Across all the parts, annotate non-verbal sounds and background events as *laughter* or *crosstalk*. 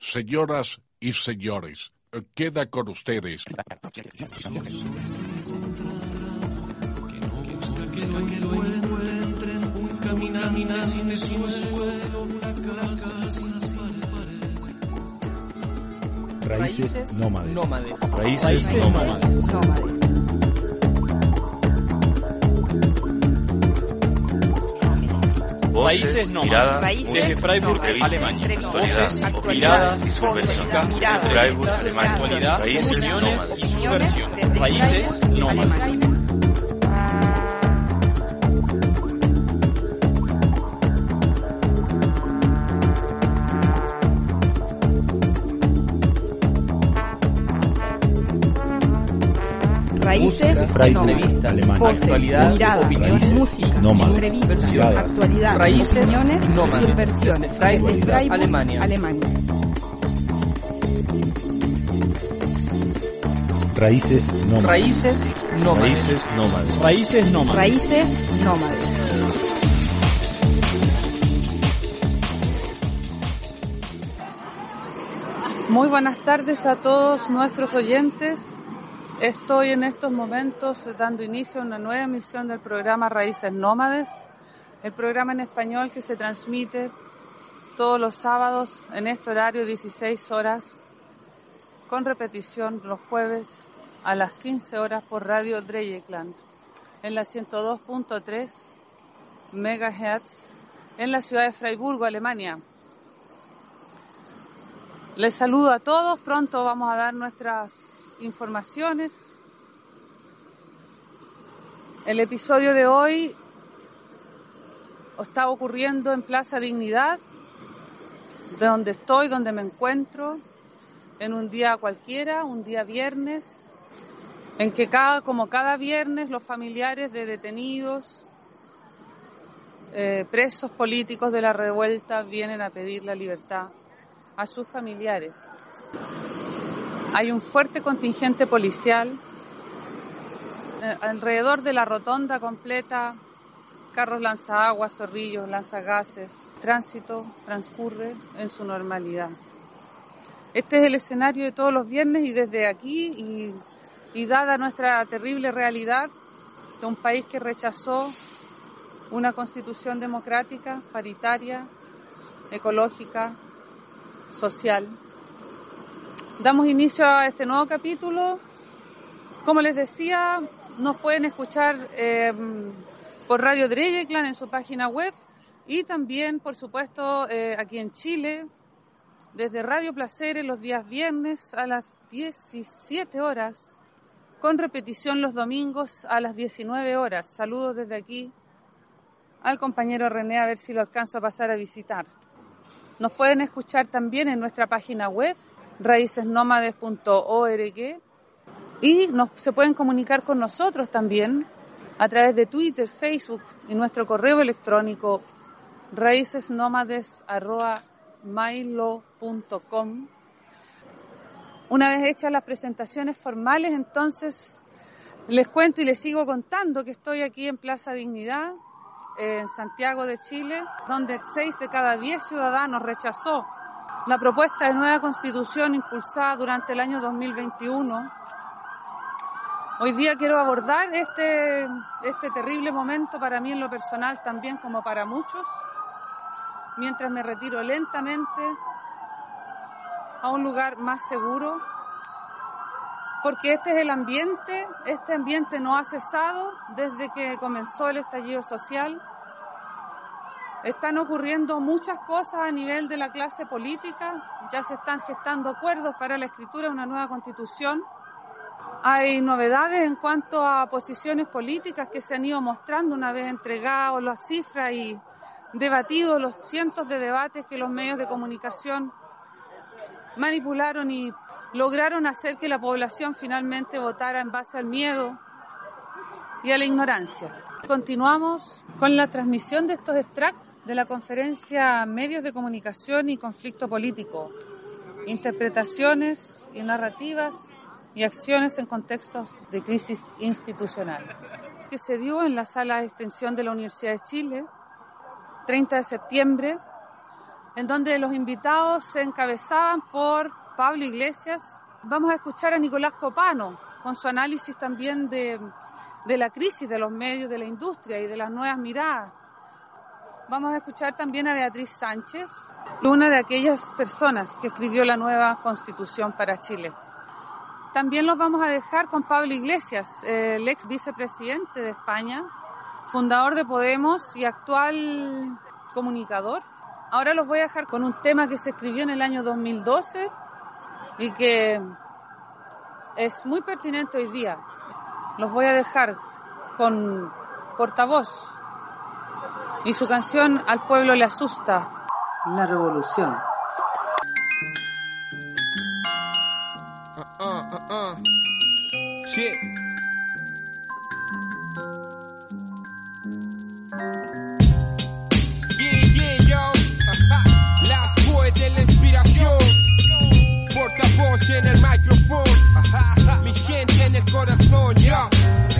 Señoras y señores, queda con ustedes. Raíces nómades. nómades. Raíces Raíces nómades. Nómades. Voces, Raíces nómades. miradas, Raíces Desde Freiburg, nómades. Alemania. Entrevistas, Voces, actualidad, actualidad, y subversión. voces, miradas, Freiburg, Alemania. Actualidad, Raíces opiniones y subversión. desde Raíces Raíces Entrevistas. Voces, Actualidad, miradas, opiniones música, nómades. entrevistas, actualidad, Raíces opiniones subversión. Desde Alemania. Alemania. Raíces nómades. Raíces nómades. Raíces nómades. Raíces nómades. Raíces nómades. Muy buenas tardes a todos nuestros oyentes. Estoy en estos momentos dando inicio a una nueva emisión del programa Raíces Nómades, el programa en español que se transmite todos los sábados en este horario 16 horas, con repetición los jueves a las 15 horas por Radio Dreyeckland, en la 102.3 megahertz en la ciudad de Freiburgo, Alemania. Les saludo a todos, pronto vamos a dar nuestras informaciones. El episodio de hoy está ocurriendo en Plaza Dignidad, de donde estoy, donde me encuentro, en un día cualquiera, un día viernes, en que cada, como cada viernes los familiares de detenidos, eh, presos políticos de la revuelta vienen a pedir la libertad a sus familiares. Hay un fuerte contingente policial eh, alrededor de la rotonda completa, carros lanzaguas, zorrillos, lanzagases, tránsito transcurre en su normalidad. Este es el escenario de todos los viernes y desde aquí y, y dada nuestra terrible realidad de un país que rechazó una constitución democrática, paritaria, ecológica, social. Damos inicio a este nuevo capítulo. Como les decía, nos pueden escuchar eh, por Radio Dreyeckland en su página web y también, por supuesto, eh, aquí en Chile, desde Radio Placeres los días viernes a las 17 horas, con repetición los domingos a las 19 horas. Saludos desde aquí al compañero René a ver si lo alcanzo a pasar a visitar. Nos pueden escuchar también en nuestra página web, raícesnómades.org, y nos, se pueden comunicar con nosotros también a través de Twitter, Facebook y nuestro correo electrónico raícesnómades.mailo.com. Una vez hechas las presentaciones formales, entonces les cuento y les sigo contando que estoy aquí en Plaza Dignidad, en Santiago de Chile, donde 6 de cada 10 ciudadanos rechazó la propuesta de nueva constitución impulsada durante el año 2021. Hoy día quiero abordar este, este terrible momento para mí en lo personal, también como para muchos, mientras me retiro lentamente a un lugar más seguro, porque este es el ambiente, este ambiente no ha cesado desde que comenzó el estallido social. Están ocurriendo muchas cosas a nivel de la clase política, ya se están gestando acuerdos para la escritura de una nueva constitución. Hay novedades en cuanto a posiciones políticas que se han ido mostrando una vez entregados las cifras y debatido los cientos de debates que los medios de comunicación manipularon y lograron hacer que la población finalmente votara en base al miedo y a la ignorancia. Continuamos con la transmisión de estos extractos de la conferencia Medios de Comunicación y Conflicto Político, Interpretaciones y Narrativas y Acciones en Contextos de Crisis Institucional, que se dio en la sala de extensión de la Universidad de Chile, 30 de septiembre, en donde los invitados se encabezaban por Pablo Iglesias. Vamos a escuchar a Nicolás Copano con su análisis también de, de la crisis de los medios, de la industria y de las nuevas miradas. Vamos a escuchar también a Beatriz Sánchez, una de aquellas personas que escribió la nueva constitución para Chile. También los vamos a dejar con Pablo Iglesias, el ex vicepresidente de España, fundador de Podemos y actual comunicador. Ahora los voy a dejar con un tema que se escribió en el año 2012 y que es muy pertinente hoy día. Los voy a dejar con portavoz y su canción Al pueblo le asusta. La revolución. Uh, uh, uh, Yeah, yo. Las de la inspiración. Portavoz en el micrófono. Mi gente en el corazón, yo.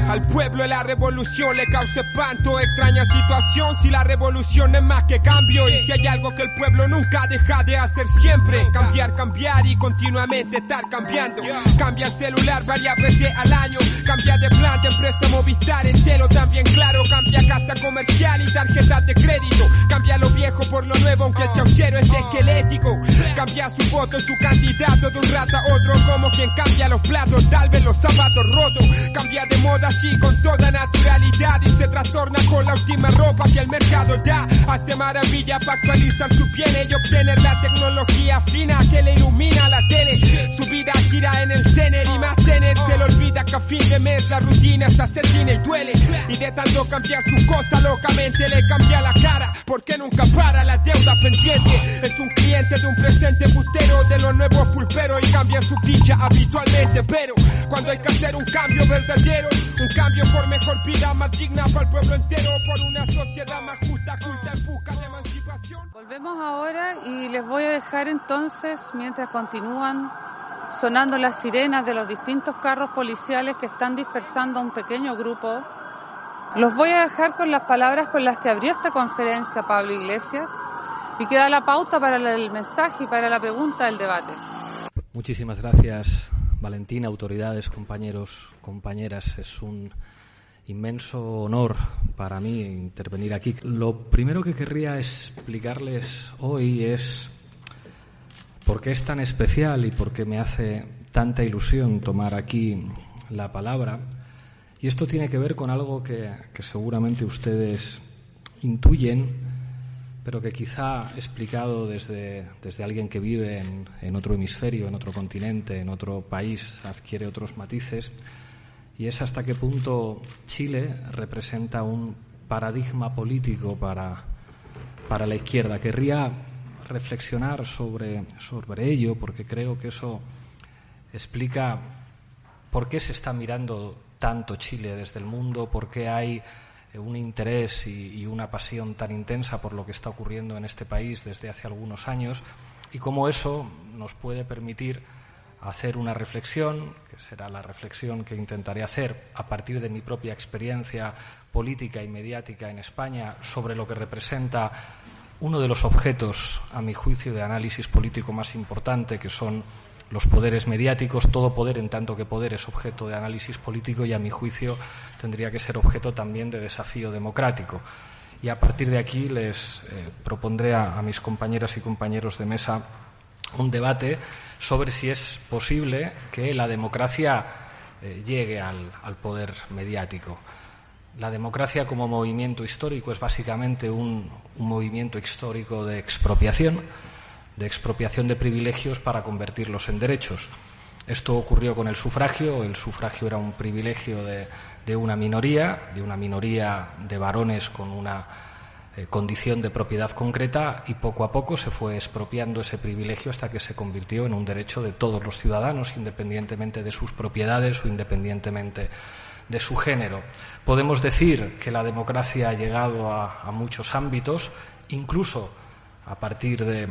Al pueblo de la revolución le causa espanto, extraña situación. Si la revolución es más que cambio y si hay algo que el pueblo nunca deja de hacer siempre, cambiar, cambiar y continuamente estar cambiando. Cambia el celular varias veces al año, cambia de plan de empresa Movistar entero también claro, cambia casa comercial y tarjetas de crédito, cambia lo viejo por lo nuevo aunque el chauchero es esquelético, cambia su voto, su candidato de un rato a otro como quien cambia los platos, tal vez los zapatos rotos, cambia de moda con toda naturalidad y se trastorna con la última ropa que el mercado da. Hace maravilla para actualizar su piel y obtener la tecnología fina que le ilumina la tele. Su vida gira en el tener y más tener. Se le olvida que a fin de mes la rutina se asesina y duele. Y de tanto cambiar su cosa locamente le cambia la cara. Porque nunca para la deuda pendiente. Es un cliente de un presente putero de los nuevos pulperos y cambia su ficha habitualmente. Pero cuando hay que hacer un cambio verdadero, un cambio por mejor vida más digna para el pueblo entero, por una sociedad más justa, culta en busca de emancipación. Volvemos ahora y les voy a dejar entonces, mientras continúan sonando las sirenas de los distintos carros policiales que están dispersando a un pequeño grupo, los voy a dejar con las palabras con las que abrió esta conferencia Pablo Iglesias y que da la pauta para el mensaje y para la pregunta del debate. Muchísimas gracias, Valentina, autoridades, compañeros, compañeras, es un inmenso honor para mí intervenir aquí. Lo primero que querría explicarles hoy es por qué es tan especial y por qué me hace tanta ilusión tomar aquí la palabra. Y esto tiene que ver con algo que, seguramente ustedes intuyen, pero que quizá explicado desde, desde alguien que vive en, en, otro hemisferio, en otro continente, en otro país, adquiere otros matices, y es hasta qué punto Chile representa un paradigma político para, para la izquierda. Querría reflexionar sobre, sobre ello, porque creo que eso explica por qué se está mirando tanto Chile desde el mundo, por qué hay un interés y, una pasión tan intensa por lo que está ocurriendo en este país desde hace algunos años y cómo eso nos puede permitir hacer una reflexión, que será la reflexión que intentaré hacer a partir de mi propia experiencia política y mediática en España sobre lo que representa uno de los objetos, a mi juicio, de análisis político más importante, que son los poderes mediáticos, todo poder en tanto que poder es objeto de análisis político y a mi juicio tendría que ser objeto también de desafío democrático. Y a partir de aquí les eh, propondré a, mis compañeras y compañeros de mesa un debate sobre si es posible que la democracia eh, llegue al, poder mediático. La democracia como movimiento histórico es básicamente un movimiento histórico de expropiación de expropiación de privilegios para convertirlos en derechos. Esto ocurrió con el sufragio. El sufragio era un privilegio de, una minoría, de una minoría de varones con una eh, condición de propiedad concreta y poco a poco se fue expropiando ese privilegio hasta que se convirtió en un derecho de todos los ciudadanos, independientemente de sus propiedades o independientemente de su género. Podemos decir que la democracia ha llegado a, muchos ámbitos, incluso a partir de,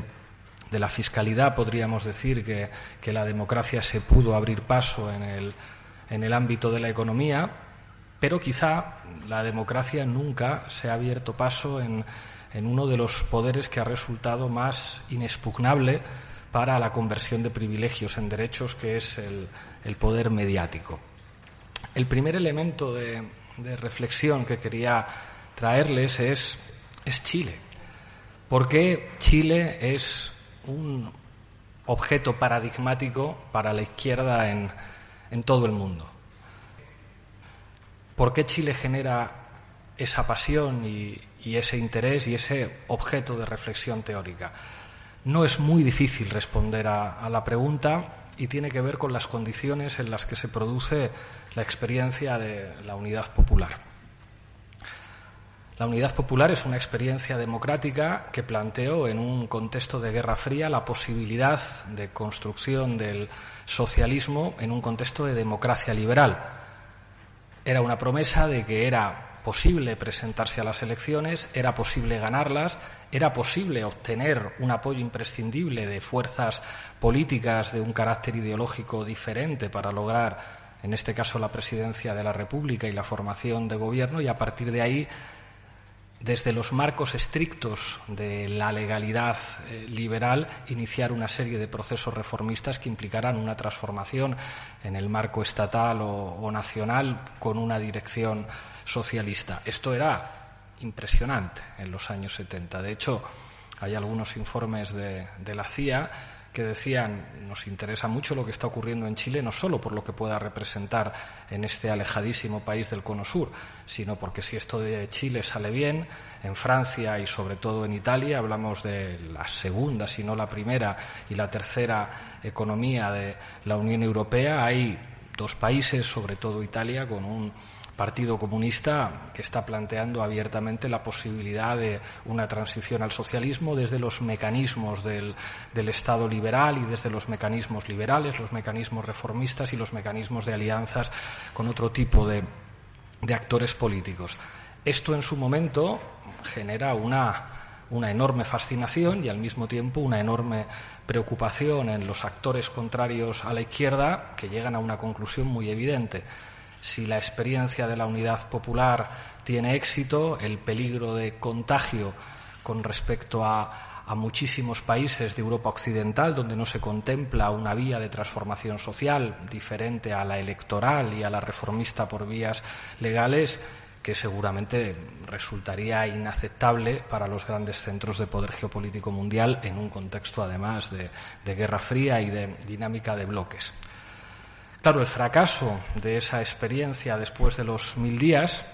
la fiscalidad podríamos decir que, que, la democracia se pudo abrir paso en el, en el ámbito de la economía, pero quizá la democracia nunca se ha abierto paso en, uno de los poderes que ha resultado más inexpugnable para la conversión de privilegios en derechos, que es el, poder mediático. El primer elemento de, reflexión que quería traerles es, es Chile. ¿Por qué Chile es un objeto paradigmático para la izquierda en, todo el mundo? ¿Por qué Chile genera esa pasión y, ese interés y ese objeto de reflexión teórica? No es muy difícil responder a, la pregunta y tiene que ver con las condiciones en las que se produce la experiencia de la unidad popular. La unidad popular es una experiencia democrática que planteó en un contexto de Guerra Fría la posibilidad de construcción del socialismo en un contexto de democracia liberal. Era una promesa de que era posible presentarse a las elecciones, era posible ganarlas, era posible obtener un apoyo imprescindible de fuerzas políticas de un carácter ideológico diferente para lograr, en este caso, la presidencia de la República y la formación de gobierno, y a partir de ahí desde los marcos estrictos de la legalidad eh, liberal, iniciar una serie de procesos reformistas que implicarán una transformación en el marco estatal o, nacional con una dirección socialista. Esto era impresionante en los años 70. De hecho, hay algunos informes de la CIA que decían nos interesa mucho lo que está ocurriendo en Chile, no solo por lo que pueda representar en este alejadísimo país del Cono Sur, sino porque si esto de Chile sale bien, en Francia y sobre todo en Italia, hablamos de la segunda, si no la primera y la tercera economía de la Unión Europea, hay dos países, sobre todo Italia, con un Partido Comunista que está planteando abiertamente la posibilidad de una transición al socialismo desde los mecanismos del, Estado liberal y desde los mecanismos liberales, los mecanismos reformistas y los mecanismos de alianzas con otro tipo de, actores políticos. Esto en su momento genera una enorme fascinación y al mismo tiempo una enorme preocupación en los actores contrarios a la izquierda que llegan a una conclusión muy evidente si la experiencia de la unidad popular tiene éxito, el peligro de contagio con respecto a, muchísimos países de Europa Occidental, donde no se contempla una vía de transformación social diferente a la electoral y a la reformista por vías legales, que seguramente resultaría inaceptable para los grandes centros de poder geopolítico mundial en un contexto, además, de Guerra Fría y de dinámica de bloques. Claro, el fracaso de esa experiencia después de los mil días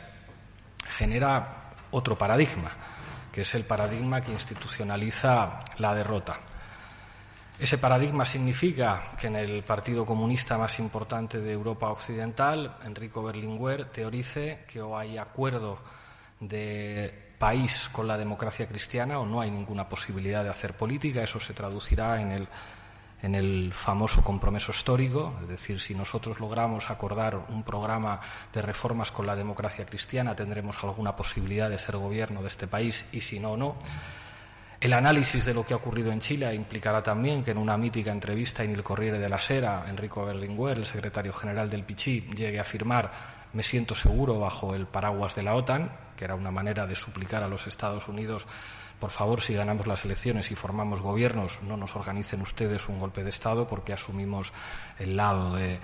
genera otro paradigma, que es el paradigma que institucionaliza la derrota. Ese paradigma significa que en el Partido Comunista más importante de Europa Occidental, Enrico Berlinguer, teorice que o hay acuerdo de país con la democracia cristiana o no hay ninguna posibilidad de hacer política. Eso se traducirá en el en el famoso compromiso histórico, es decir, si nosotros logramos acordar un programa de reformas con la democracia cristiana, tendremos alguna posibilidad de ser gobierno de este país y si no, no. El análisis de lo que ha ocurrido en Chile implicará también que en una mítica entrevista en el Corriere de la Sera, Enrico Berlinguer, el secretario general del Pichí, llegue a afirmar me siento seguro bajo el paraguas de la OTAN, que era una manera de suplicar a los Estados Unidos por favor, si ganamos las elecciones y formamos gobiernos, no nos organicen ustedes un golpe de Estado porque asumimos el lado, de,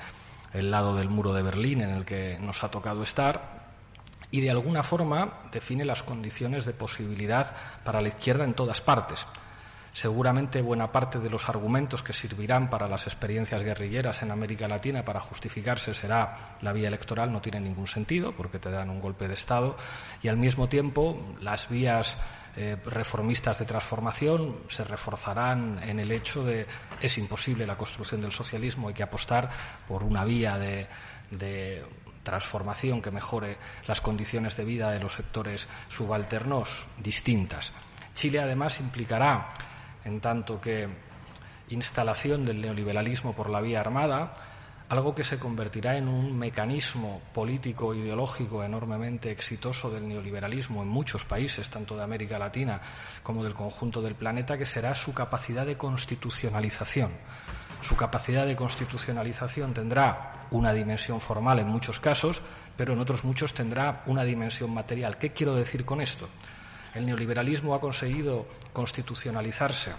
el lado del muro de Berlín en el que nos ha tocado estar y de alguna forma define las condiciones de posibilidad para la izquierda en todas partes. Seguramente buena parte de los argumentos que servirán para las experiencias guerrilleras en América Latina para justificarse será la vía electoral no tiene ningún sentido porque te dan un golpe de Estado y al mismo tiempo las vías eh, reformistas de transformación se reforzarán en el hecho de es imposible la construcción del socialismo, hay que apostar por una vía de, transformación que mejore las condiciones de vida de los sectores subalternos distintas. Chile además implicará, en tanto que instalación del neoliberalismo por la vía armada, algo que se convertirá en un mecanismo político ideológico enormemente exitoso del neoliberalismo en muchos países, tanto de América Latina como del conjunto del planeta, que será su capacidad de constitucionalización. Su capacidad de constitucionalización tendrá una dimensión formal en muchos casos, pero en otros muchos tendrá una dimensión material. ¿Qué quiero decir con esto? El neoliberalismo ha conseguido constitucionalizarse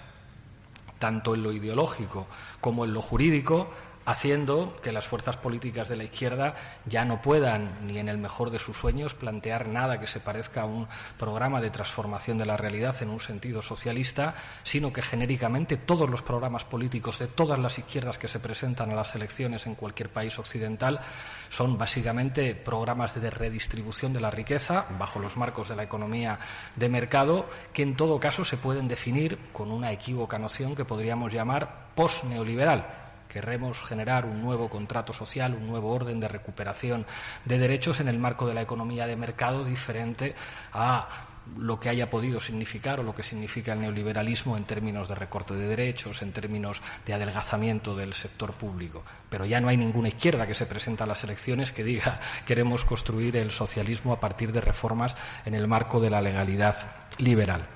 tanto en lo ideológico como en lo jurídico haciendo que las fuerzas políticas de la izquierda ya no puedan, ni en el mejor de sus sueños, plantear nada que se parezca a un programa de transformación de la realidad en un sentido socialista, sino que genéricamente todos los programas políticos de todas las izquierdas que se presentan a las elecciones en cualquier país occidental son básicamente programas de redistribución de la riqueza bajo los marcos de la economía de mercado, que en todo caso se pueden definir con una equívoca noción que podríamos llamar post-neoliberal Querremos generar un nuevo contrato social, un nuevo orden de recuperación de derechos en el marco de la economía de mercado diferente a lo que haya podido significar o lo que significa el neoliberalismo en términos de recorte de derechos, en términos de adelgazamiento del sector público. Pero ya no hay ninguna izquierda que se presenta a las elecciones que diga *laughs* queremos construir el socialismo a partir de reformas en el marco de la legalidad liberal.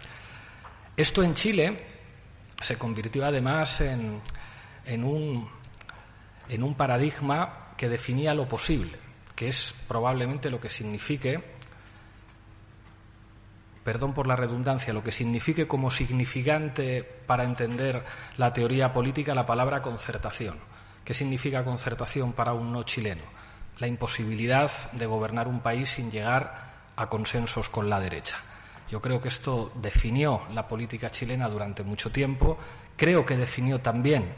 Esto en Chile se convirtió además en en un, en un paradigma que definía lo posible, que es probablemente lo que signifique, perdón por la redundancia, lo que signifique como significante para entender la teoría política la palabra concertación. ¿Qué significa concertación para un no chileno? La imposibilidad de gobernar un país sin llegar a consensos con la derecha. Yo creo que esto definió la política chilena durante mucho tiempo, creo que definió también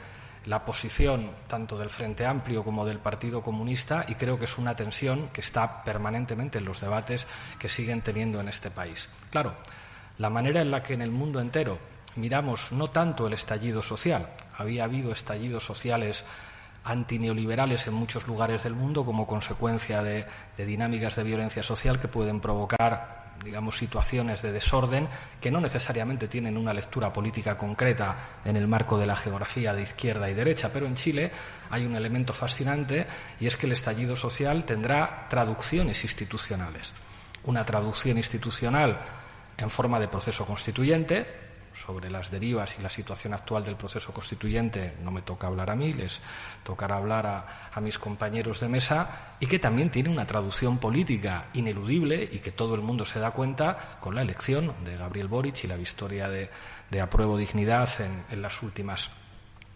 la posición tanto del Frente Amplio como del Partido Comunista y creo que es una tensión que está permanentemente en los debates que siguen teniendo en este país. Claro, la manera en la que en el mundo entero miramos no tanto el estallido social, había habido estallidos sociales antineoliberales en muchos lugares del mundo como consecuencia de, de dinámicas de violencia social que pueden provocar digamos, situaciones de desorden que no necesariamente tienen una lectura política concreta en el marco de la geografía de izquierda y derecha, pero en Chile hay un elemento fascinante y es que el estallido social tendrá traducciones institucionales. Una traducción institucional en forma de proceso constituyente, sobre las derivas y la situación actual del proceso constituyente no me toca hablar a mí, les tocará hablar a, mis compañeros de mesa, y que también tiene una traducción política ineludible y que todo el mundo se da cuenta con la elección de Gabriel Boric y la victoria de, de apruebo dignidad en, en las últimas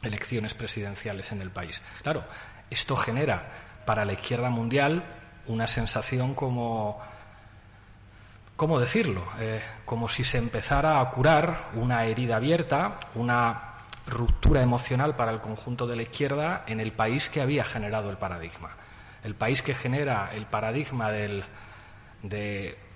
elecciones presidenciales en el país. Claro, esto genera para la izquierda mundial una sensación como ¿cómo decirlo? Eh, como si se empezara a curar una herida abierta, una ruptura emocional para el conjunto de la izquierda en el país que había generado el paradigma. El país que genera el paradigma del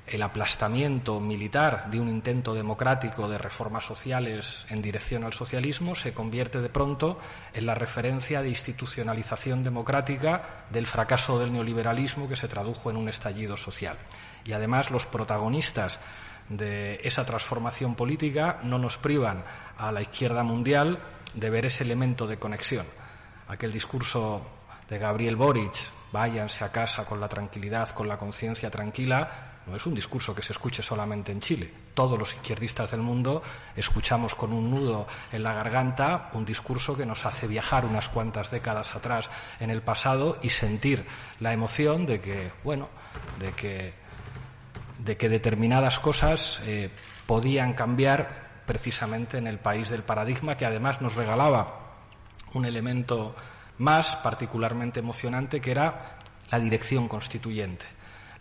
el aplastamiento militar de un intento democrático de reformas sociales en dirección al socialismo se convierte de pronto en la referencia de institucionalización democrática del fracaso del neoliberalismo que se tradujo en un estallido social y además los protagonistas de esa transformación política no nos privan a la izquierda mundial de ver ese elemento de conexión. Aquel discurso de Gabriel Boric, váyanse a casa con la tranquilidad, con la conciencia tranquila, no es un discurso que se escuche solamente en Chile. Todos los izquierdistas del mundo escuchamos con un nudo en la garganta un discurso que nos hace viajar unas cuantas décadas atrás en el pasado y sentir la emoción de que, bueno, de que de que determinadas cosas eh, podían cambiar precisamente en el país del paradigma, que además nos regalaba un elemento más particularmente emocionante, que era la dirección constituyente.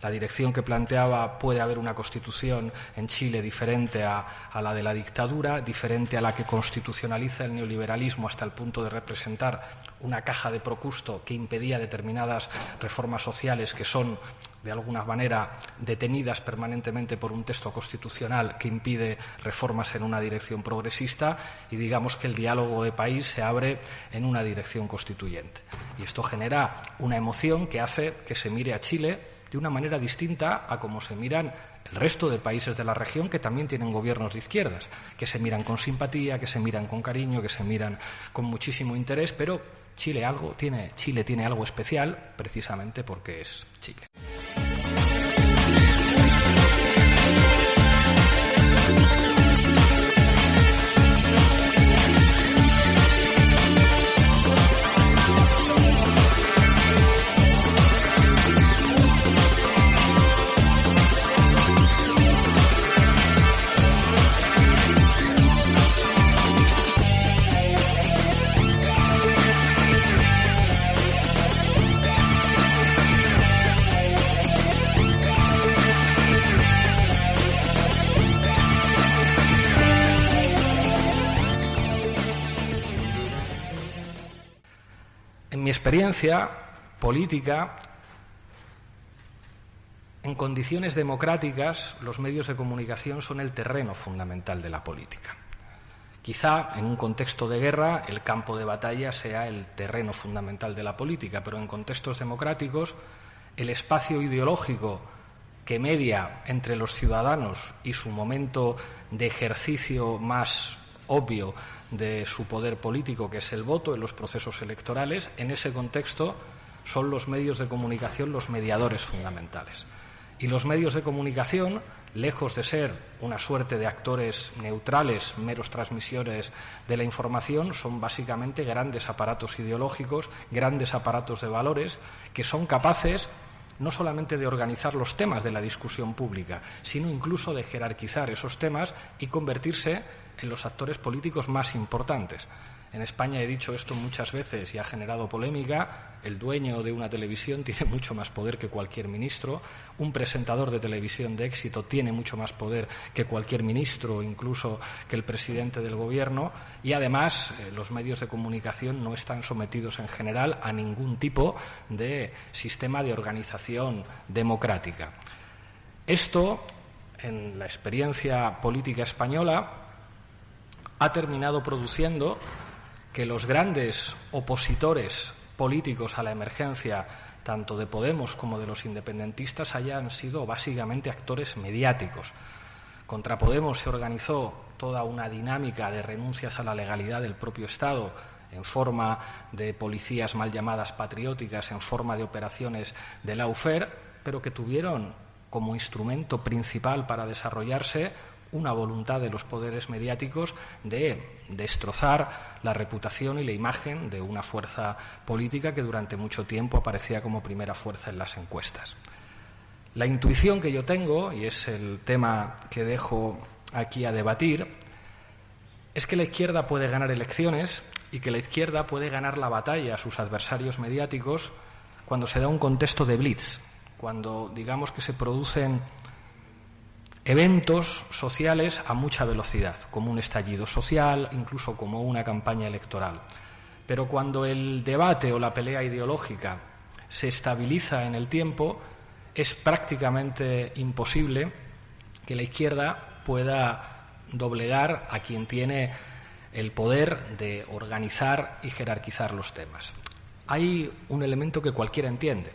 La dirección que planteaba puede haber una constitución en Chile diferente a, la de la dictadura, diferente a la que constitucionaliza el neoliberalismo hasta el punto de representar una caja de procusto que impedía determinadas reformas sociales que son de alguna manera detenidas permanentemente por un texto constitucional que impide reformas en una dirección progresista y digamos que el diálogo de país se abre en una dirección constituyente. Y esto genera una emoción que hace que se mire a Chile de una manera distinta a cómo se miran el resto de países de la región que también tienen gobiernos de izquierdas, que se miran con simpatía, que se miran con cariño, que se miran con muchísimo interés, pero Chile algo tiene, Chile tiene algo especial precisamente porque es Chile. Mi experiencia política, en condiciones democráticas, los medios de comunicación son el terreno fundamental de la política. Quizá en un contexto de guerra el campo de batalla sea el terreno fundamental de la política, pero en contextos democráticos el espacio ideológico que media entre los ciudadanos y su momento de ejercicio más obvio de su poder político, que es el voto en los procesos electorales, en ese contexto son los medios de comunicación los mediadores fundamentales. Y los medios de comunicación, lejos de ser una suerte de actores neutrales, meros transmisores de la información, son básicamente grandes aparatos ideológicos, grandes aparatos de valores, que son capaces no solamente de organizar los temas de la discusión pública, sino incluso de jerarquizar esos temas y convertirse en los actores políticos más importantes. En España he dicho esto muchas veces y ha generado polémica. El dueño de una televisión *laughs* tiene mucho más poder que cualquier ministro. Un presentador de televisión de éxito tiene mucho más poder que cualquier ministro, incluso que el presidente del gobierno. Y además, eh, los medios de comunicación no están sometidos en general a ningún tipo de sistema de organización democrática. Esto, en la experiencia política española, ha terminado produciendo que los grandes opositores políticos a la emergencia, tanto de Podemos como de los independentistas, hayan sido básicamente actores mediáticos. Contra Podemos se organizó toda una dinámica de renuncias a la legalidad del propio Estado en forma de policías mal llamadas patrióticas, en forma de operaciones de la UFER, pero que tuvieron como instrumento principal para desarrollarse una voluntad de los poderes mediáticos de destrozar la reputación y la imagen de una fuerza política que durante mucho tiempo aparecía como primera fuerza en las encuestas. La intuición que yo tengo, y es el tema que dejo aquí a debatir, es que la izquierda puede ganar elecciones y que la izquierda puede ganar la batalla a sus adversarios mediáticos cuando se da un contexto de blitz, cuando digamos que se producen eventos sociales a mucha velocidad, como un estallido social, incluso como una campaña electoral. Pero cuando el debate o la pelea ideológica se estabiliza en el tiempo, es prácticamente imposible que la izquierda pueda doblegar a quien tiene el poder de organizar y jerarquizar los temas. Hay un elemento que cualquiera entiende.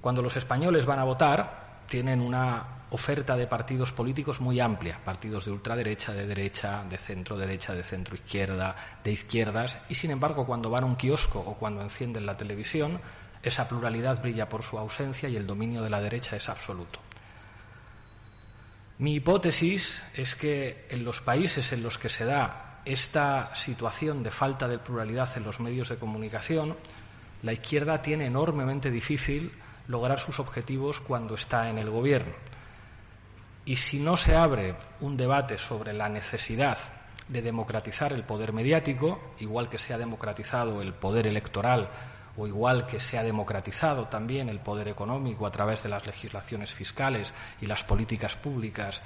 Cuando los españoles van a votar, tienen una oferta de partidos políticos muy amplia, partidos de ultraderecha, de derecha, de centro derecha, de centro izquierda, de izquierdas, y sin embargo cuando van a un kiosco o cuando encienden la televisión, esa pluralidad brilla por su ausencia y el dominio de la derecha es absoluto. Mi hipótesis es que en los países en los que se da esta situación de falta de pluralidad en los medios de comunicación, la izquierda tiene enormemente difícil lograr sus objetivos cuando está en el gobierno. Y si no se abre un debate sobre la necesidad de democratizar el poder mediático, igual que se ha democratizado el poder electoral o igual que se ha democratizado también el poder económico a través de las legislaciones fiscales y las políticas públicas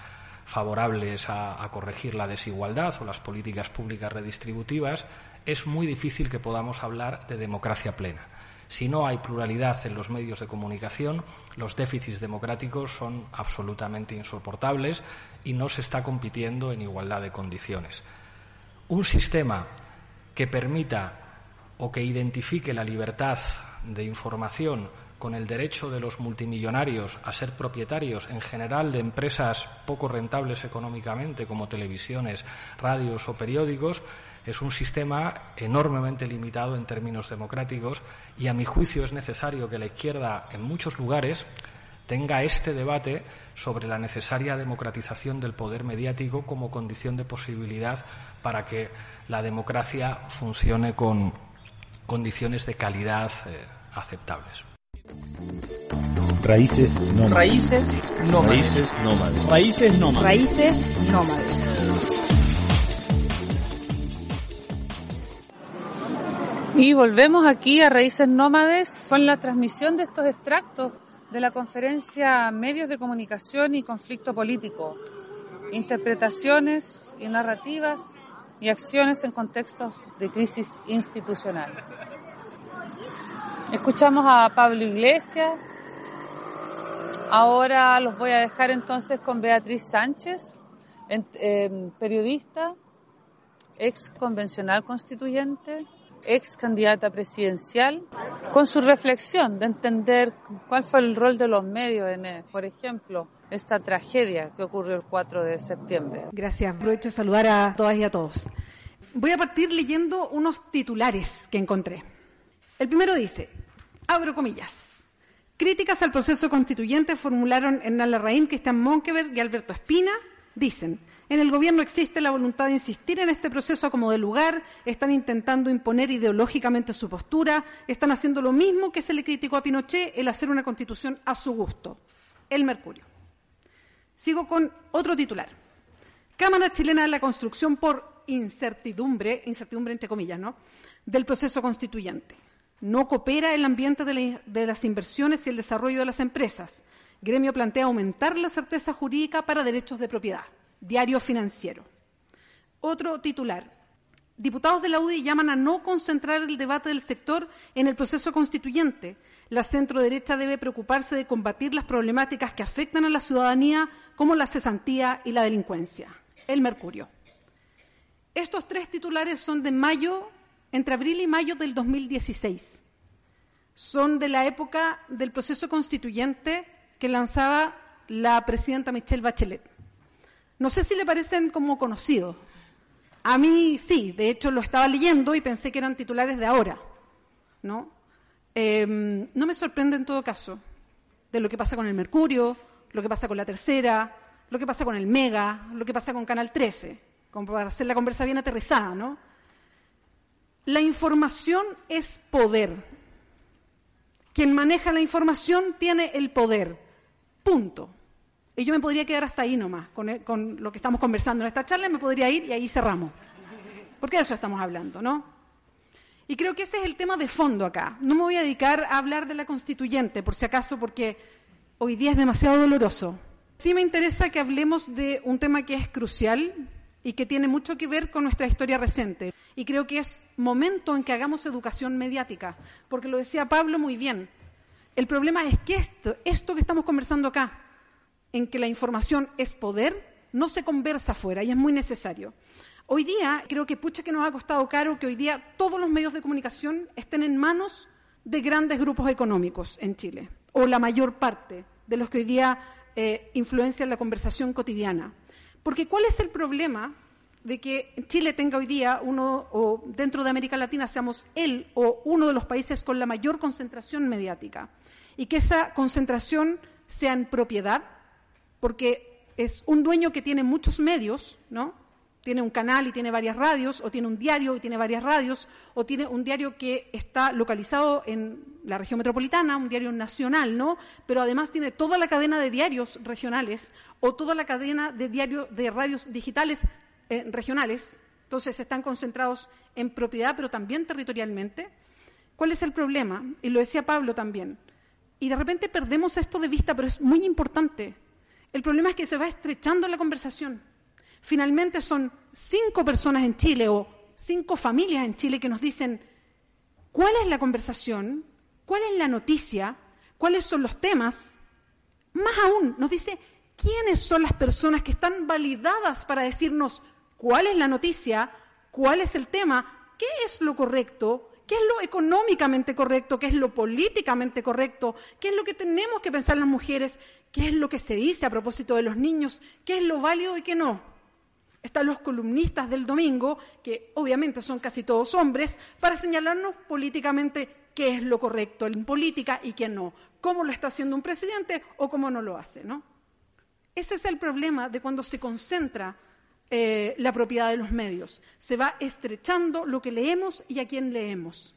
favorables a, corregir la desigualdad o las políticas públicas redistributivas, es muy difícil que podamos hablar de democracia plena. Si no hay pluralidad en los medios de comunicación, los déficits democráticos son absolutamente insoportables y no se está compitiendo en igualdad de condiciones. Un sistema que permita o que identifique la libertad de información con el derecho de los multimillonarios a ser propietarios en general de empresas poco rentables económicamente como televisiones, radios o periódicos, es un sistema enormemente limitado en términos democráticos y a mi juicio es necesario que la izquierda en muchos lugares tenga este debate sobre la necesaria democratización del poder mediático como condición de posibilidad para que la democracia funcione con condiciones de calidad eh, aceptables. Raíces nómades. Raíces nómades. Raíces nómades. Raíces nómades. Raíces nómades. Y volvemos aquí a Raíces Nómades con la transmisión de estos extractos de la conferencia Medios de Comunicación y Conflicto Político, interpretaciones y narrativas y acciones en contextos de crisis institucional. Escuchamos a Pablo Iglesias. Ahora los voy a dejar entonces con Beatriz Sánchez, periodista, ex convencional constituyente, ex candidata presidencial, con su reflexión de entender cuál fue el rol de los medios en, eh, por ejemplo, esta tragedia que ocurrió el 4 de septiembre. Gracias. Aprovecho de saludar a todas y a todos. Voy a partir leyendo unos titulares que encontré. El primero dice, abro comillas, críticas al proceso constituyente formularon Hernán Larraín, Cristian Monkeberg y Alberto Espina, dicen, en el gobierno existe la voluntad de insistir en este proceso como de lugar, están intentando imponer ideológicamente su postura, están haciendo lo mismo que se le criticó a Pinochet, el hacer una constitución a su gusto. El Mercurio. Sigo con otro titular. Cámara Chilena de la Construcción por incertidumbre, incertidumbre entre comillas, ¿no? Del proceso constituyente. No coopera el ambiente de, las inversiones y el desarrollo de las empresas. Gremio plantea aumentar la certeza jurídica para derechos de propiedad. Diario Financiero. Otro titular. Diputados de la UDI llaman a no concentrar el debate del sector en el proceso constituyente. La centro-derecha debe preocuparse de combatir las problemáticas que afectan a la ciudadanía, como la cesantía y la delincuencia. El Mercurio. Estos tres titulares son de mayo entre abril y mayo del 2016. Son de la época del proceso constituyente que lanzaba la presidenta Michelle Bachelet. No sé si le parecen como conocidos. A mí sí, de hecho lo estaba leyendo y pensé que eran titulares de ahora. ¿no? Em, no me sorprende en todo caso de lo que pasa con el Mercurio, lo que pasa con la Tercera, lo que pasa con el Mega, lo que pasa con Canal 13, como para hacer la conversa bien aterrizada, ¿no? La información es poder. Quien maneja la información tiene el poder. Punto. Y yo me podría quedar hasta ahí nomás, con, lo que estamos conversando en esta charla, me podría ir y ahí cerramos. Porque de eso estamos hablando, ¿no? Y creo que ese es el tema de fondo acá. No me voy a dedicar a hablar de la constituyente, por si acaso, porque hoy día es demasiado doloroso. Sí me interesa que hablemos de un tema que es crucial y que tiene mucho que ver con nuestra historia reciente. Y creo que es momento en que hagamos educación mediática, porque lo decía Pablo muy bien. El problema es que esto, esto que estamos conversando acá, en que la información es poder, no se conversa afuera y es muy necesario. Hoy día, creo que pucha que nos ha costado caro que hoy día todos los medios de comunicación estén en manos de grandes grupos económicos en Chile, o la mayor parte de los que hoy día eh, influencian la conversación cotidiana. Porque ¿cuál es el problema de que Chile tenga hoy día uno, o dentro de América Latina seamos él o uno de los países con la mayor concentración mediática? Y que esa concentración sea en propiedad, porque es un dueño que tiene muchos medios, ¿no? Tiene un canal y tiene varias radios, o tiene un diario y tiene varias radios, o tiene un diario que está localizado en la región metropolitana, un diario nacional, ¿no? Pero además tiene toda la cadena de diarios regionales o toda la cadena de diarios de radios digitales eh, regionales. Entonces están concentrados en propiedad, pero también territorialmente. ¿Cuál es el problema? Y lo decía Pablo también. Y de repente perdemos esto de vista, pero es muy importante. El problema es que se va estrechando la conversación. Finalmente son cinco personas en Chile o cinco familias en Chile que nos dicen cuál es la conversación, cuál es la noticia, cuáles son los temas. Más aún, nos dice quiénes son las personas que están validadas para decirnos cuál es la noticia, cuál es el tema, qué es lo correcto, qué es lo económicamente correcto, qué es lo políticamente correcto, qué es lo que tenemos que pensar las mujeres, qué es lo que se dice a propósito de los niños, qué es lo válido y qué no. Están los columnistas del domingo, que obviamente son casi todos hombres, para señalarnos políticamente qué es lo correcto en política y qué no, cómo lo está haciendo un presidente o cómo no lo hace, ¿no? Ese es el problema de cuando se concentra eh, la propiedad de los medios. Se va estrechando lo que leemos y a quién leemos.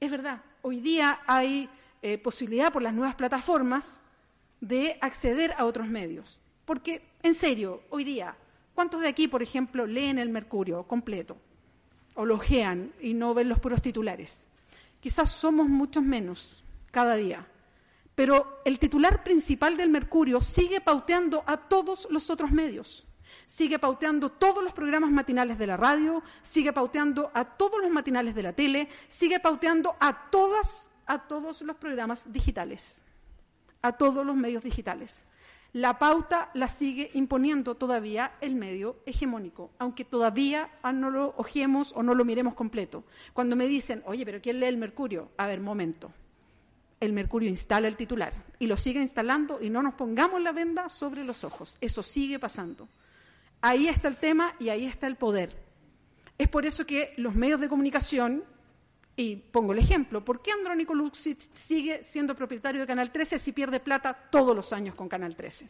Es verdad, hoy día hay eh, posibilidad por las nuevas plataformas de acceder a otros medios. Porque, en serio, hoy día, ¿cuántos de aquí, por ejemplo, leen el Mercurio completo? O lo ojean y no ven los puros titulares. Quizás somos muchos menos cada día. Pero el titular principal del Mercurio sigue pauteando a todos los otros medios sigue pauteando todos los programas matinales de la radio, sigue pauteando a todos los matinales de la tele, sigue pauteando a todas, a todos los programas digitales, a todos los medios digitales. La pauta la sigue imponiendo todavía el medio hegemónico, aunque todavía no lo ojemos o no lo miremos completo. Cuando me dicen, oye, pero ¿quién lee el Mercurio? A ver, momento. El Mercurio instala el titular y lo sigue instalando y no nos pongamos la venda sobre los ojos. Eso sigue pasando. Ahí está el tema y ahí está el poder. Es por eso que los medios de comunicación, y pongo el ejemplo, ¿por qué Andrónico Luxic sigue siendo propietario de Canal 13 si pierde plata todos los años con Canal 13?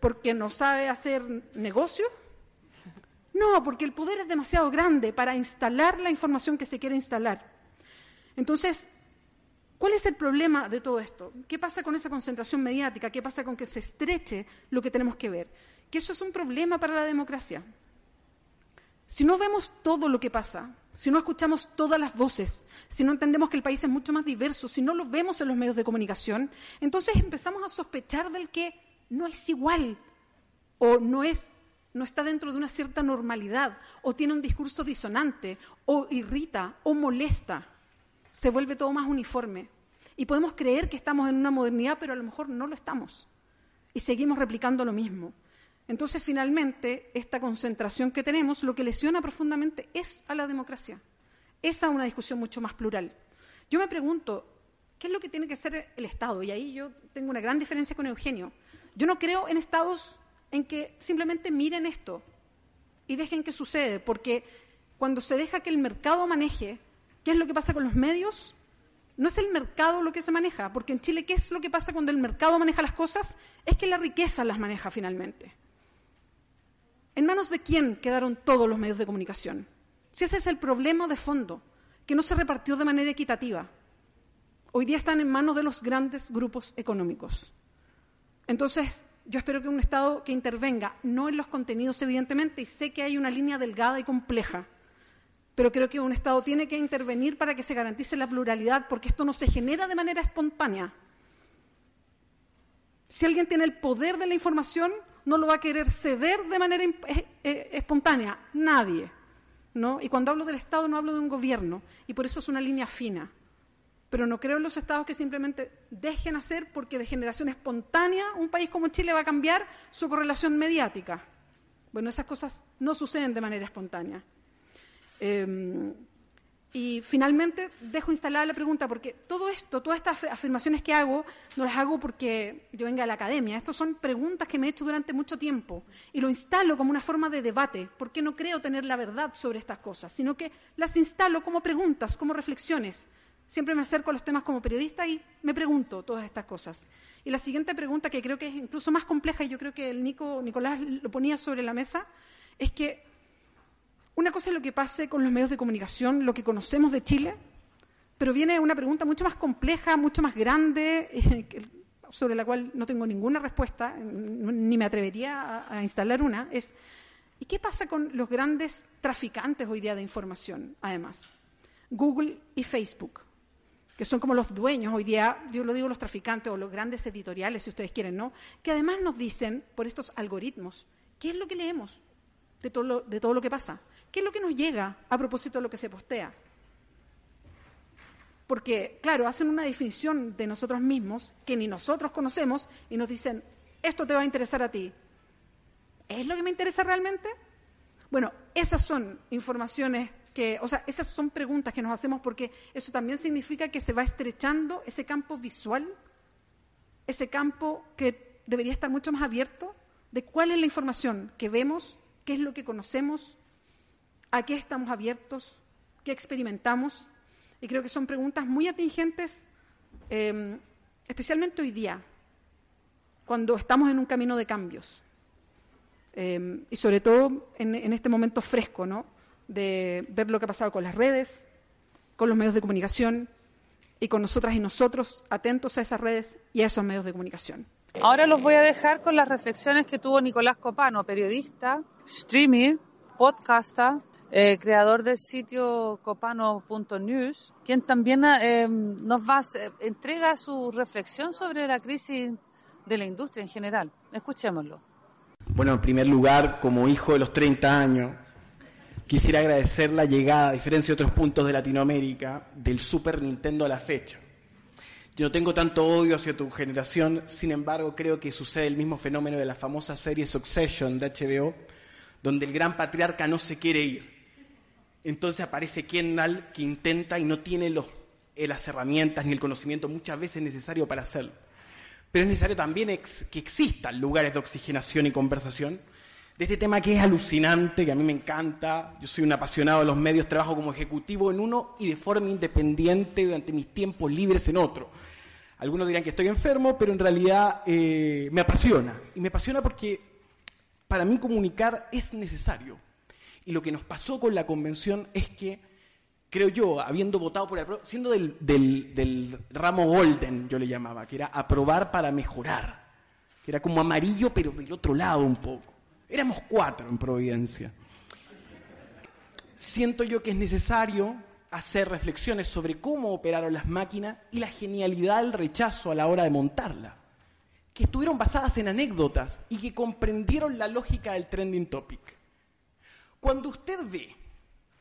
¿Porque no sabe hacer negocio? No, porque el poder es demasiado grande para instalar la información que se quiere instalar. Entonces, ¿cuál es el problema de todo esto? ¿Qué pasa con esa concentración mediática? ¿Qué pasa con que se estreche lo que tenemos que ver? que eso es un problema para la democracia. Si no vemos todo lo que pasa, si no escuchamos todas las voces, si no entendemos que el país es mucho más diverso, si no lo vemos en los medios de comunicación, entonces empezamos a sospechar del que no es igual o no es no está dentro de una cierta normalidad o tiene un discurso disonante o irrita o molesta. Se vuelve todo más uniforme y podemos creer que estamos en una modernidad, pero a lo mejor no lo estamos. Y seguimos replicando lo mismo. Entonces, finalmente, esta concentración que tenemos lo que lesiona profundamente es a la democracia, es a una discusión mucho más plural. Yo me pregunto, ¿qué es lo que tiene que ser el Estado? Y ahí yo tengo una gran diferencia con Eugenio. Yo no creo en estados en que simplemente miren esto y dejen que sucede, porque cuando se deja que el mercado maneje, ¿qué es lo que pasa con los medios? No es el mercado lo que se maneja, porque en Chile, ¿qué es lo que pasa cuando el mercado maneja las cosas? Es que la riqueza las maneja finalmente. ¿En manos de quién quedaron todos los medios de comunicación? Si ese es el problema de fondo, que no se repartió de manera equitativa. Hoy día están en manos de los grandes grupos económicos. Entonces, yo espero que un Estado que intervenga, no en los contenidos, evidentemente, y sé que hay una línea delgada y compleja, pero creo que un Estado tiene que intervenir para que se garantice la pluralidad, porque esto no se genera de manera espontánea. Si alguien tiene el poder de la información, no lo va a querer ceder de manera eh, eh, espontánea, nadie. ¿no? Y cuando hablo del Estado no hablo de un gobierno, y por eso es una línea fina. Pero no creo en los estados que simplemente dejen hacer porque de generación espontánea un país como Chile va a cambiar su correlación mediática. Bueno, esas cosas no suceden de manera espontánea. Em, y finalmente dejo instalada la pregunta, porque todo esto, todas estas afirmaciones que hago, no las hago porque yo venga a la academia. Estas son preguntas que me he hecho durante mucho tiempo y lo instalo como una forma de debate, porque no creo tener la verdad sobre estas cosas, sino que las instalo como preguntas, como reflexiones. Siempre me acerco a los temas como periodista y me pregunto todas estas cosas. Y la siguiente pregunta, que creo que es incluso más compleja y yo creo que el Nico, Nicolás lo ponía sobre la mesa, es que una cosa es lo que pase con los medios de comunicación, lo que conocemos de Chile, pero viene una pregunta mucho más compleja, mucho más grande, *laughs* sobre la cual no tengo ninguna respuesta, ni me atrevería a, instalar una, es ¿y qué pasa con los grandes traficantes hoy día de información, además? Google y Facebook, que son como los dueños hoy día, yo lo digo los traficantes o los grandes editoriales, si ustedes quieren, ¿no? Que además nos dicen, por estos algoritmos, qué es lo que leemos de todo lo, de todo lo que pasa, qué es lo que nos llega a propósito de lo que se postea. Porque, claro, hacen una definición de nosotros mismos que ni nosotros conocemos y nos dicen, esto te va a interesar a ti. ¿Es lo que me interesa realmente? Bueno, esas son informaciones que, o sea, esas son preguntas que nos hacemos porque eso también significa que se va estrechando ese campo visual, ese campo que debería estar mucho más abierto de cuál es la información que vemos, qué es lo que conocemos, a qué estamos abiertos, qué experimentamos. Y creo que son preguntas muy atingentes, eh, especialmente hoy día, cuando estamos en un camino de cambios. Eh, y sobre todo en, en, este momento fresco, ¿no? De ver lo que ha pasado con las redes, con los medios de comunicación y con nosotras y nosotros atentos a esas redes y a esos medios de comunicación. Ahora los voy a dejar con las reflexiones que tuvo Nicolás Copano, periodista, streamer, podcaster, eh, creador del sitio copano.news, quien también eh, nos va entrega su reflexión sobre la crisis de la industria en general. Escuchémoslo. Bueno, en primer lugar, como hijo de los 30 años, quisiera agradecer la llegada, a diferencia de otros puntos de Latinoamérica, del Super Nintendo a la fecha. Yo no tengo tanto odio hacia tu generación, sin embargo creo que sucede el mismo fenómeno de la famosa serie Succession de HBO, donde el gran patriarca no se quiere ir. Entonces aparece Kendall que intenta y no tiene eh, las herramientas ni el conocimiento muchas veces necesario para hacerlo. Pero es necesario también que existan lugares de oxigenación y conversación de este tema que es alucinante, que a mí me encanta. Yo soy un apasionado de los medios, trabajo como ejecutivo en uno y de forma independiente durante mis tiempos libres en otro. Algunos dirán que estoy enfermo, pero en realidad eh, me apasiona. Y me apasiona porque para mí comunicar es necesario. Y lo que nos pasó con la convención es que, creo yo, habiendo votado por el siendo del, del, del ramo golden, yo le llamaba, que era aprobar para mejorar, que era como amarillo, pero del otro lado un poco. Éramos cuatro en Providencia. Siento yo que es necesario hacer reflexiones sobre cómo operaron las máquinas y la genialidad del rechazo a la hora de montarla, que estuvieron basadas en anécdotas y que comprendieron la lógica del trending topic. Cuando usted ve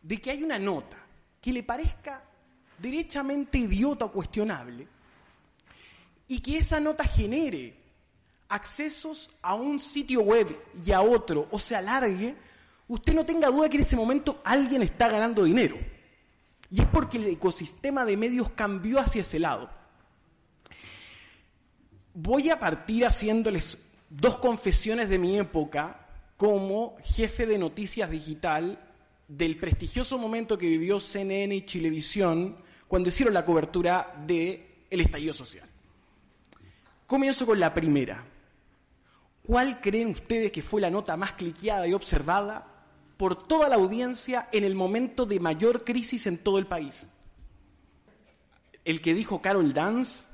de que hay una nota que le parezca derechamente idiota o cuestionable y que esa nota genere accesos a un sitio web y a otro o se alargue, usted no tenga duda que en ese momento alguien está ganando dinero. Y es porque el ecosistema de medios cambió hacia ese lado. Voy a partir haciéndoles dos confesiones de mi época como jefe de noticias digital del prestigioso momento que vivió CNN y Chilevisión cuando hicieron la cobertura del el estallido social. Comienzo con la primera. ¿Cuál creen ustedes que fue la nota más cliqueada y observada por toda la audiencia en el momento de mayor crisis en todo el país? El que dijo Carol Dance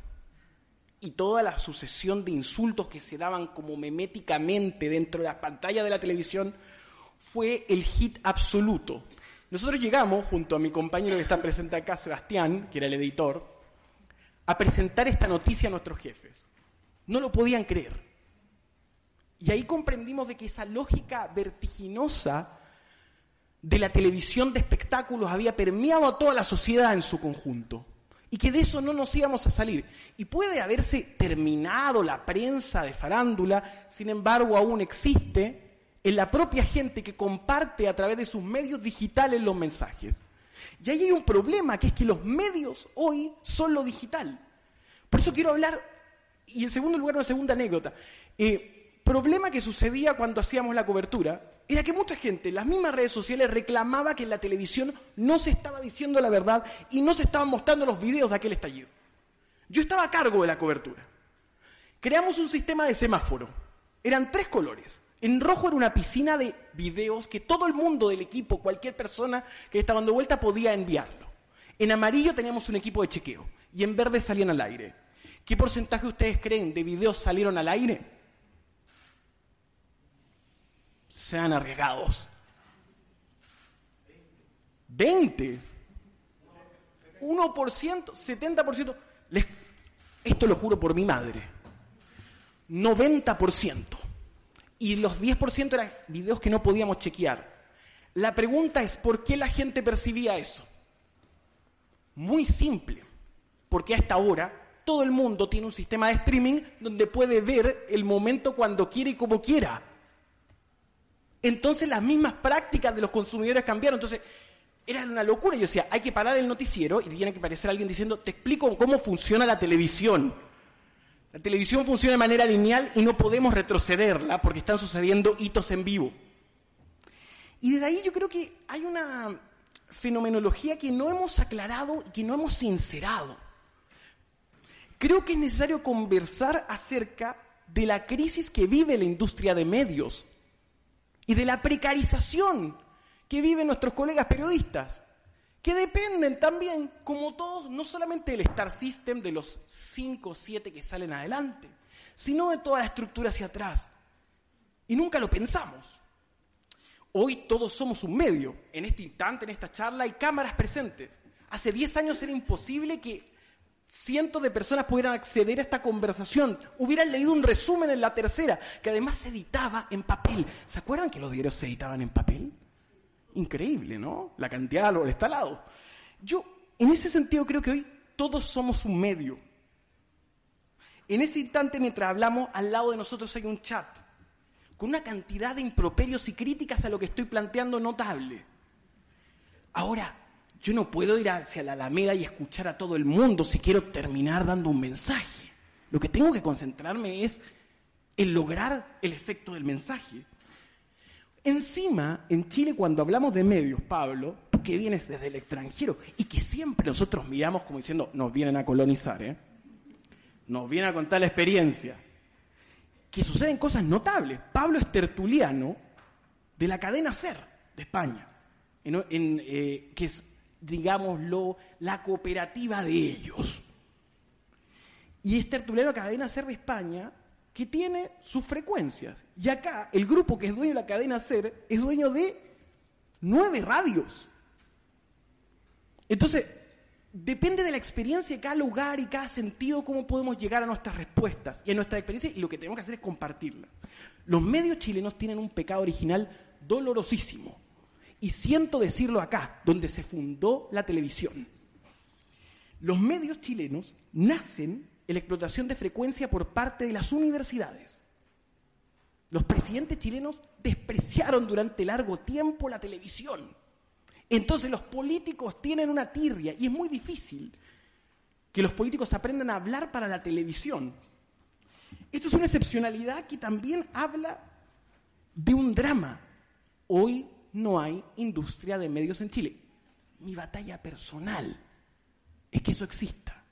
y toda la sucesión de insultos que se daban como meméticamente dentro de la pantalla de la televisión fue el hit absoluto. Nosotros llegamos, junto a mi compañero que está presente acá, Sebastián, que era el editor, a presentar esta noticia a nuestros jefes. No lo podían creer. Y ahí comprendimos de que esa lógica vertiginosa de la televisión de espectáculos había permeado a toda la sociedad en su conjunto. Y que de eso no nos íbamos a salir. Y puede haberse terminado la prensa de farándula, sin embargo aún existe en la propia gente que comparte a través de sus medios digitales los mensajes. Y ahí hay un problema, que es que los medios hoy son lo digital. Por eso quiero hablar, y en segundo lugar una segunda anécdota. Eh, problema que sucedía cuando hacíamos la cobertura era que mucha gente en las mismas redes sociales reclamaba que en la televisión no se estaba diciendo la verdad y no se estaban mostrando los videos de aquel estallido. Yo estaba a cargo de la cobertura. Creamos un sistema de semáforo. Eran tres colores. En rojo era una piscina de videos que todo el mundo del equipo, cualquier persona que estaba dando vuelta podía enviarlo. En amarillo teníamos un equipo de chequeo y en verde salían al aire. ¿Qué porcentaje ustedes creen de videos salieron al aire? Sean arriesgados. 20. 1%, 70%, les, esto lo juro por mi madre, 90%. Y los 10% eran videos que no podíamos chequear. La pregunta es, ¿por qué la gente percibía eso? Muy simple, porque hasta ahora todo el mundo tiene un sistema de streaming donde puede ver el momento cuando quiere y como quiera. Entonces las mismas prácticas de los consumidores cambiaron. Entonces era una locura. Yo decía, hay que parar el noticiero y tiene que aparecer alguien diciendo, te explico cómo funciona la televisión. La televisión funciona de manera lineal y no podemos retrocederla porque están sucediendo hitos en vivo. Y desde ahí yo creo que hay una fenomenología que no hemos aclarado y que no hemos sincerado. Creo que es necesario conversar acerca de la crisis que vive la industria de medios y de la precarización que viven nuestros colegas periodistas, que dependen también, como todos, no solamente del Star System, de los cinco o siete que salen adelante, sino de toda la estructura hacia atrás. Y nunca lo pensamos. Hoy todos somos un medio. En este instante, en esta charla, hay cámaras presentes. Hace diez años era imposible que cientos de personas pudieran acceder a esta conversación, hubieran leído un resumen en la tercera, que además se editaba en papel. ¿Se acuerdan que los diarios se editaban en papel? Increíble, ¿no? La cantidad de lo está al lado. Yo, en ese sentido, creo que hoy todos somos un medio. En ese instante, mientras hablamos, al lado de nosotros hay un chat, con una cantidad de improperios y críticas a lo que estoy planteando notable. Ahora, yo no puedo ir hacia la Alameda y escuchar a todo el mundo si quiero terminar dando un mensaje. Lo que tengo que concentrarme es en lograr el efecto del mensaje. Encima, en Chile, cuando hablamos de medios, Pablo, tú que vienes desde el extranjero y que siempre nosotros miramos como diciendo, nos vienen a colonizar, ¿eh? nos vienen a contar la experiencia, que suceden cosas notables. Pablo es tertuliano de la cadena SER de España, eh, que es digámoslo, la cooperativa de ellos. Y es tertuliano cadena Ser de España, que tiene sus frecuencias. Y acá, el grupo que es dueño de la cadena Ser es dueño de nueve radios. Entonces, depende de la experiencia de cada lugar y cada sentido cómo podemos llegar a nuestras respuestas y a nuestra experiencia y lo que tenemos que hacer es compartirla. Los medios chilenos tienen un pecado original dolorosísimo y siento decirlo acá, donde se fundó la televisión. Los medios chilenos nacen en la explotación de frecuencia por parte de las universidades. Los presidentes chilenos despreciaron durante largo tiempo la televisión. Entonces los políticos tienen una tirria y es muy difícil que los políticos aprendan a hablar para la televisión. Esto es una excepcionalidad que también habla de un drama. Hoy no hay industria de medios en Chile. Mi batalla personal es que eso exista.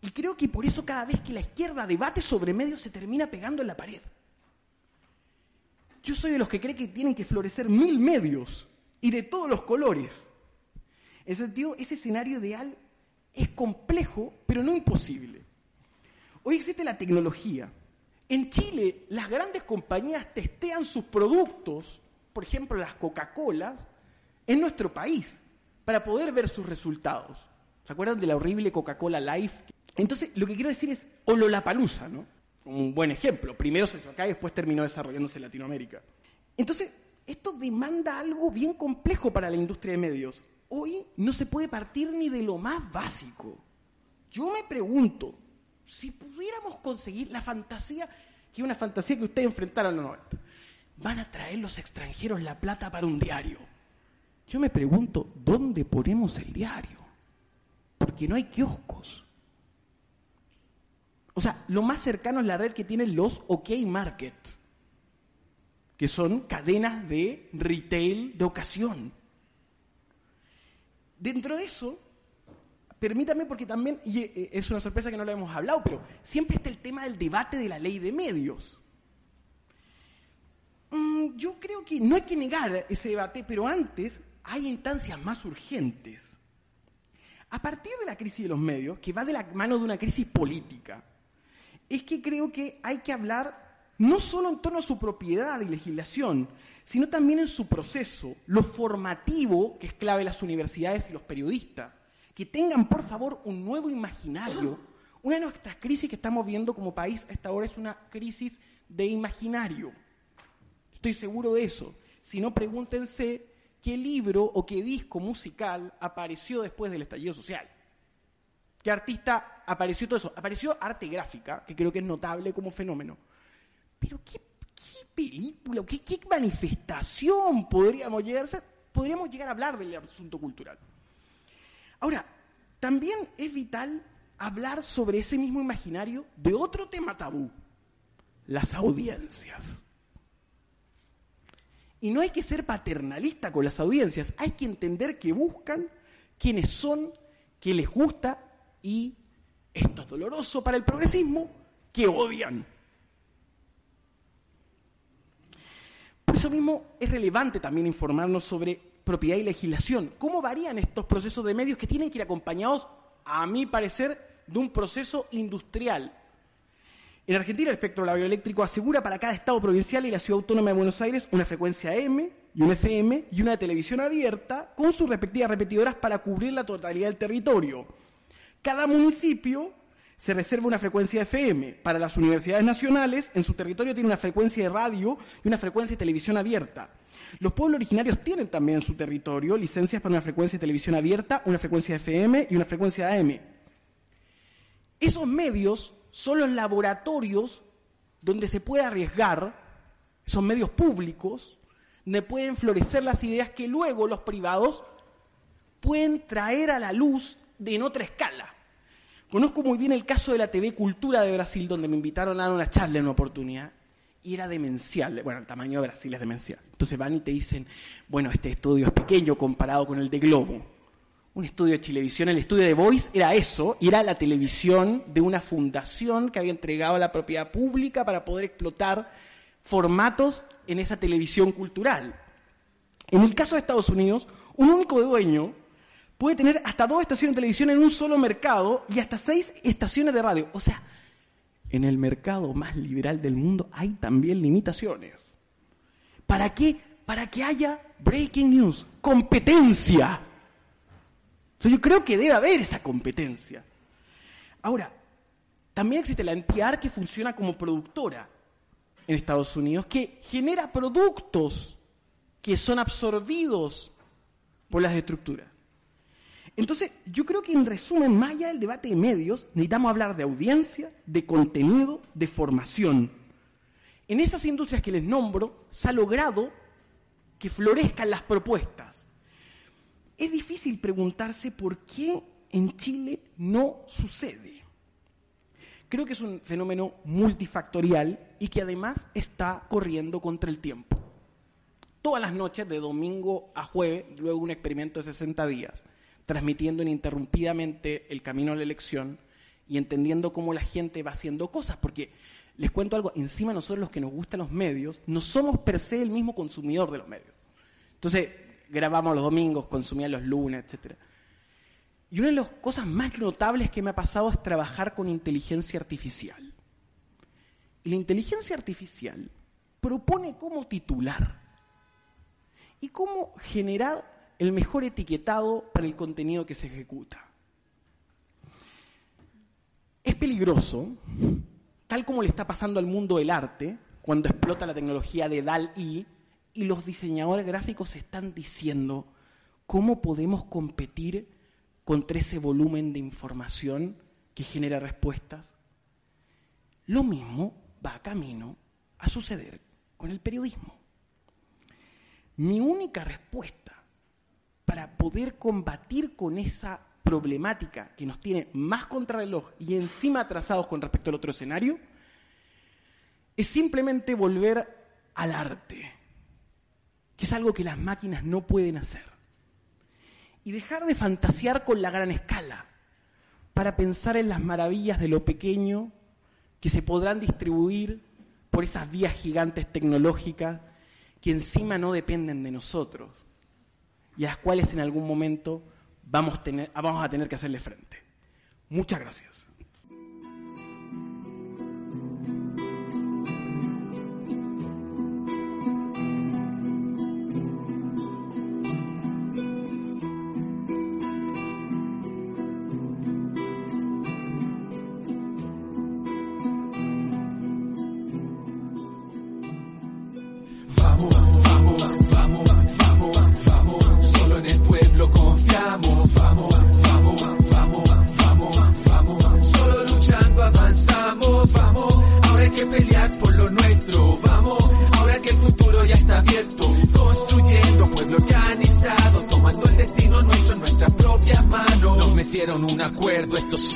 Y creo que por eso cada vez que la izquierda debate sobre medios se termina pegando en la pared. Yo soy de los que cree que tienen que florecer mil medios y de todos los colores. En ese sentido, ese escenario ideal es complejo, pero no imposible. Hoy existe la tecnología. En Chile, las grandes compañías testean sus productos por ejemplo, las Coca-Colas en nuestro país para poder ver sus resultados. ¿Se acuerdan de la horrible Coca-Cola Life? Entonces, lo que quiero decir es Ololapalooza, ¿no? Un buen ejemplo. Primero se hizo acá y después terminó desarrollándose en Latinoamérica. Entonces, esto demanda algo bien complejo para la industria de medios. Hoy no se puede partir ni de lo más básico. Yo me pregunto, si pudiéramos conseguir la fantasía, que es una fantasía que ustedes enfrentaron los 90, van a traer los extranjeros la plata para un diario. Yo me pregunto, ¿dónde ponemos el diario? Porque no hay kioscos. O sea, lo más cercano es la red que tienen los OK Market, que son cadenas de retail de ocasión. Dentro de eso, permítame porque también, y eh, es una sorpresa que no lo hemos hablado, pero siempre está el tema del debate de la ley de medios. Mm, yo creo que no hay que negar ese debate, pero antes hay instancias más urgentes. A partir de la crisis de los medios, que va de la mano de una crisis política, es que creo que hay que hablar no solo en torno a su propiedad y legislación, sino también en su proceso, lo formativo que es clave las universidades y los periodistas, que tengan, por favor, un nuevo imaginario. Una de nuestras crisis que estamos viendo como país a esta hora es una crisis de imaginario. Estoy seguro de eso. Si no, pregúntense qué libro o qué disco musical apareció después del estallido social. ¿Qué artista apareció todo eso? Apareció arte gráfica, que creo que es notable como fenómeno. Pero ¿qué, película, qué, qué manifestación podríamos llegar a Podríamos llegar a hablar del asunto cultural. Ahora, también es vital hablar sobre ese mismo imaginario de otro tema tabú, las audiencias. Y no hay que ser paternalista con las audiencias, hay que entender que buscan quienes son, que les gusta y, esto es doloroso para el progresismo, que odian. Por eso mismo es relevante también informarnos sobre propiedad y legislación. ¿Cómo varían estos procesos de medios que tienen que ir acompañados, a mi parecer, de un proceso industrial? En Argentina, el espectro radioeléctrico asegura para cada estado provincial y la ciudad autónoma de Buenos Aires una frecuencia M y un FM y una televisión abierta con sus respectivas repetidoras para cubrir la totalidad del territorio. Cada municipio se reserva una frecuencia FM. Para las universidades nacionales, en su territorio tiene una frecuencia de radio y una frecuencia de televisión abierta. Los pueblos originarios tienen también en su territorio licencias para una frecuencia de televisión abierta, una frecuencia de FM y una frecuencia de AM. Esos medios son los laboratorios donde se puede arriesgar, son medios públicos, donde pueden florecer las ideas que luego los privados pueden traer a la luz de en otra escala. Conozco muy bien el caso de la TV Cultura de Brasil, donde me invitaron a dar una charla en una oportunidad, y era demencial. Bueno, el tamaño de Brasil es demencial. Entonces van y te dicen, bueno, este estudio es pequeño comparado con el de Globo un estudio de televisión. El estudio de Voice era eso, era la televisión de una fundación que había entregado a la propiedad pública para poder explotar formatos en esa televisión cultural. En el caso de Estados Unidos, un único dueño puede tener hasta dos estaciones de televisión en un solo mercado y hasta seis estaciones de radio. O sea, en el mercado más liberal del mundo hay también limitaciones. ¿Para qué? Para que haya breaking news, competencia. Entonces yo creo que debe haber esa competencia. Ahora, también existe la NPR que funciona como productora en Estados Unidos, que genera productos que son absorbidos por las estructuras. Entonces, yo creo que en resumen, más allá del debate de medios, necesitamos hablar de audiencia, de contenido, de formación. En esas industrias que les nombro, se ha logrado que florezcan las propuestas es difícil preguntarse por qué en Chile no sucede. Creo que es un fenómeno multifactorial y que además está corriendo contra el tiempo. Todas las noches, de domingo a jueves, luego un experimento de 60 días, transmitiendo ininterrumpidamente el camino a la elección y entendiendo cómo la gente va haciendo cosas, porque les cuento algo, encima nosotros los que nos gustan los medios, no somos per se el mismo consumidor de los medios. Entonces, grabamos los domingos, consumía los lunes, etc. Y una de las cosas más notables que me ha pasado es trabajar con inteligencia artificial. Y la inteligencia artificial propone cómo titular y cómo generar el mejor etiquetado para el contenido que se ejecuta. Es peligroso, tal como le está pasando al mundo del arte, cuando explota la tecnología de DAL-I, y los diseñadores gráficos están diciendo cómo podemos competir contra ese volumen de información que genera respuestas. Lo mismo va a camino a suceder con el periodismo. Mi única respuesta para poder combatir con esa problemática que nos tiene más contrarreloj y encima atrasados con respecto al otro escenario, es simplemente volver al arte que es algo que las máquinas no pueden hacer. Y dejar de fantasear con la gran escala, para pensar en las maravillas de lo pequeño que se podrán distribuir por esas vías gigantes tecnológicas que encima no dependen de nosotros y a las cuales en algún momento vamos, vamos a tener que hacerle frente. Muchas gracias.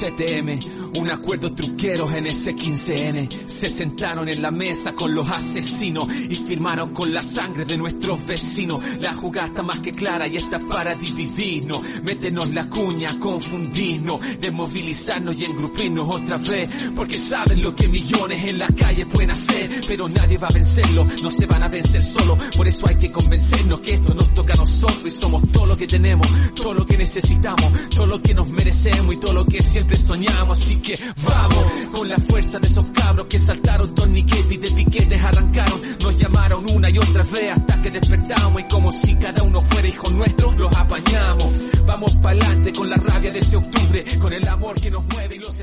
CTM, un acuerdo truquero en ese 15N. Se sentaron en la mesa con los asesinos y firmaron con la sangre de nuestros vecinos. La jugada está más que clara y está para dividirnos, métenos la cuña, confundirnos, desmovilizarnos y engrupirnos otra vez, porque saben lo que millones en la calle pueden hacer, pero nadie va a vencerlo, no se van a vencer solo, por eso hay que convencernos que esto nos toca a nosotros y somos todo lo que tenemos, todo lo que necesitamos, todo lo que nos merecemos y todo lo que siempre soñamos, así que vamos con la fuerza de esos cabros que saltaron torniquetes y de piquetes arrancaron, nos llamaron una y otra vez hasta que despertamos y como si cada uno fuera hijo nuestro, los apañamos, vamos para adelante con la rabia de ese octubre, con el amor que nos mueve y los...